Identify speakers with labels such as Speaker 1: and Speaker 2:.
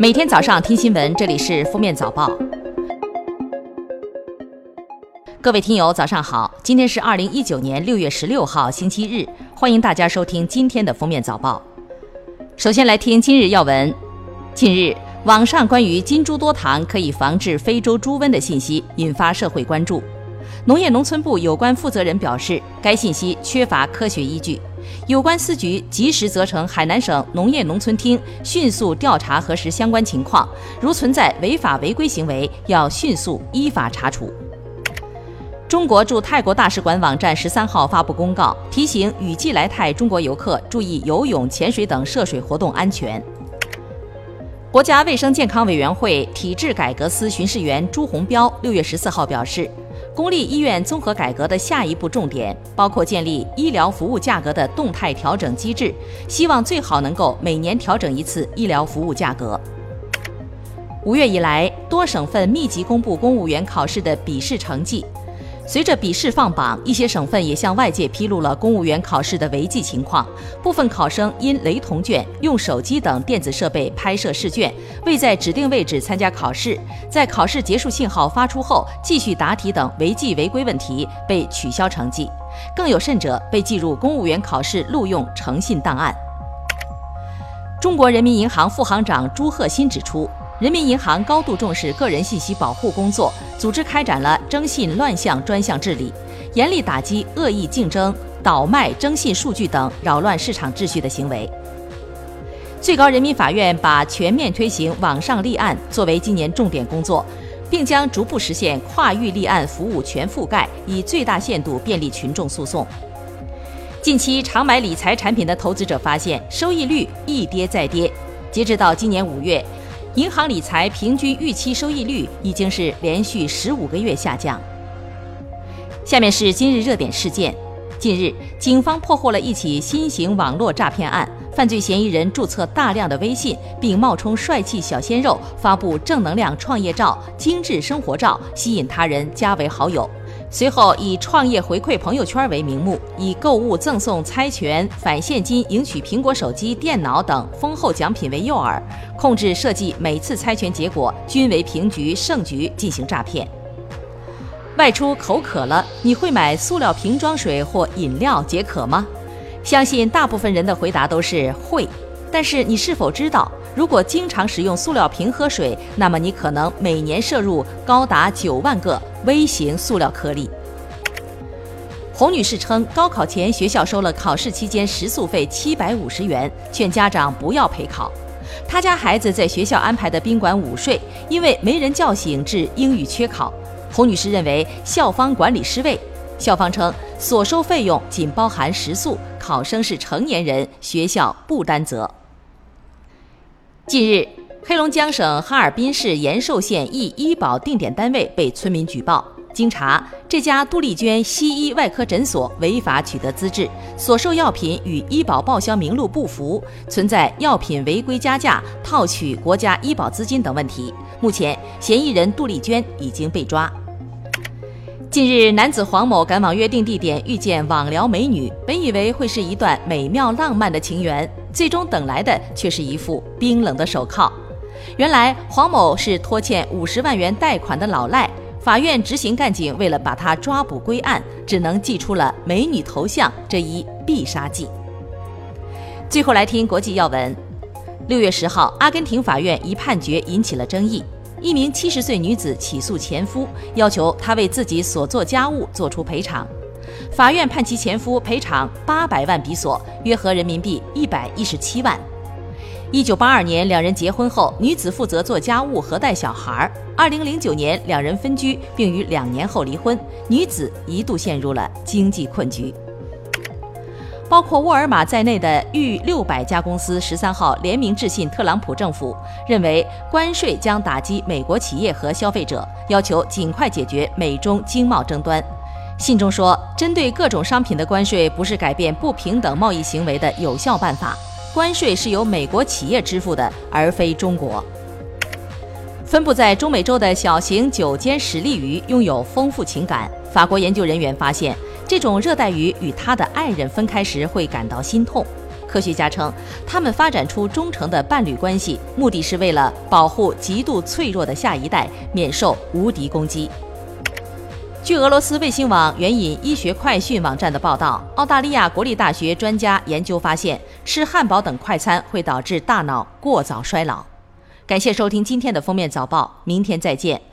Speaker 1: 每天早上听新闻，这里是《封面早报》。各位听友，早上好！今天是二零一九年六月十六号，星期日，欢迎大家收听今天的《封面早报》。首先来听今日要闻。近日，网上关于金猪多糖可以防治非洲猪瘟的信息引发社会关注。农业农村部有关负责人表示，该信息缺乏科学依据。有关司局及时责成海南省农业农村厅迅速调查核实相关情况，如存在违法违规行为，要迅速依法查处。中国驻泰国大使馆网站十三号发布公告，提醒雨季来泰中国游客注意游泳、潜水等涉水活动安全。国家卫生健康委员会体制改革司巡视员朱红标六月十四号表示。公立医院综合改革的下一步重点包括建立医疗服务价格的动态调整机制，希望最好能够每年调整一次医疗服务价格。五月以来，多省份密集公布公务员考试的笔试成绩。随着笔试放榜，一些省份也向外界披露了公务员考试的违纪情况。部分考生因雷同卷、用手机等电子设备拍摄试卷，未在指定位置参加考试，在考试结束信号发出后继续答题等违纪违规问题被取消成绩。更有甚者，被记入公务员考试录用诚信档案。中国人民银行副行长朱鹤新指出。人民银行高度重视个人信息保护工作，组织开展了征信乱象专项治理，严厉打击恶意竞争、倒卖征信数据等扰乱市场秩序的行为。最高人民法院把全面推行网上立案作为今年重点工作，并将逐步实现跨域立案服务全覆盖，以最大限度便利群众诉讼。近期常买理财产品的投资者发现，收益率一跌再跌，截止到今年五月。银行理财平均预期收益率已经是连续十五个月下降。下面是今日热点事件：近日，警方破获了一起新型网络诈骗案，犯罪嫌疑人注册大量的微信，并冒充帅气小鲜肉，发布正能量创业照、精致生活照，吸引他人加为好友。随后以创业回馈朋友圈为名目，以购物赠送猜拳、返现金、赢取苹果手机、电脑等丰厚奖品为诱饵，控制设计每次猜拳结果均为平局、胜局进行诈骗。外出口渴了，你会买塑料瓶装水或饮料解渴吗？相信大部分人的回答都是会。但是你是否知道，如果经常使用塑料瓶喝水，那么你可能每年摄入高达九万个微型塑料颗粒？洪女士称，高考前学校收了考试期间食宿费七百五十元，劝家长不要陪考。她家孩子在学校安排的宾馆午睡，因为没人叫醒，致英语缺考。洪女士认为校方管理失位。校方称，所收费用仅包含食宿，考生是成年人，学校不担责。近日，黑龙江省哈尔滨市延寿县一医保定点单位被村民举报，经查，这家杜丽娟西医外科诊所违法取得资质，所售药品与医保报销名录不符，存在药品违规加价、套取国家医保资金等问题。目前，嫌疑人杜丽娟已经被抓。近日，男子黄某赶往约定地点遇见网聊美女，本以为会是一段美妙浪漫的情缘，最终等来的却是一副冰冷的手铐。原来，黄某是拖欠五十万元贷款的老赖，法院执行干警为了把他抓捕归案，只能祭出了美女头像这一必杀技。最后来听国际要闻，六月十号，阿根廷法院一判决引起了争议。一名七十岁女子起诉前夫，要求他为自己所做家务作出赔偿。法院判其前夫赔偿八百万比索，约合人民币一百一十七万。一九八二年，两人结婚后，女子负责做家务和带小孩。二零零九年，两人分居，并于两年后离婚。女子一度陷入了经济困局。包括沃尔玛在内的逾六百家公司十三号联名致信特朗普政府，认为关税将打击美国企业和消费者，要求尽快解决美中经贸争端。信中说，针对各种商品的关税不是改变不平等贸易行为的有效办法，关税是由美国企业支付的，而非中国。分布在中美洲的小型九尖石鲤鱼拥有丰富情感，法国研究人员发现。这种热带鱼与他的爱人分开时会感到心痛。科学家称，他们发展出忠诚的伴侣关系，目的是为了保护极度脆弱的下一代免受无敌攻击。据俄罗斯卫星网援引医学快讯网站的报道，澳大利亚国立大学专家研究发现，吃汉堡等快餐会导致大脑过早衰老。感谢收听今天的封面早报，明天再见。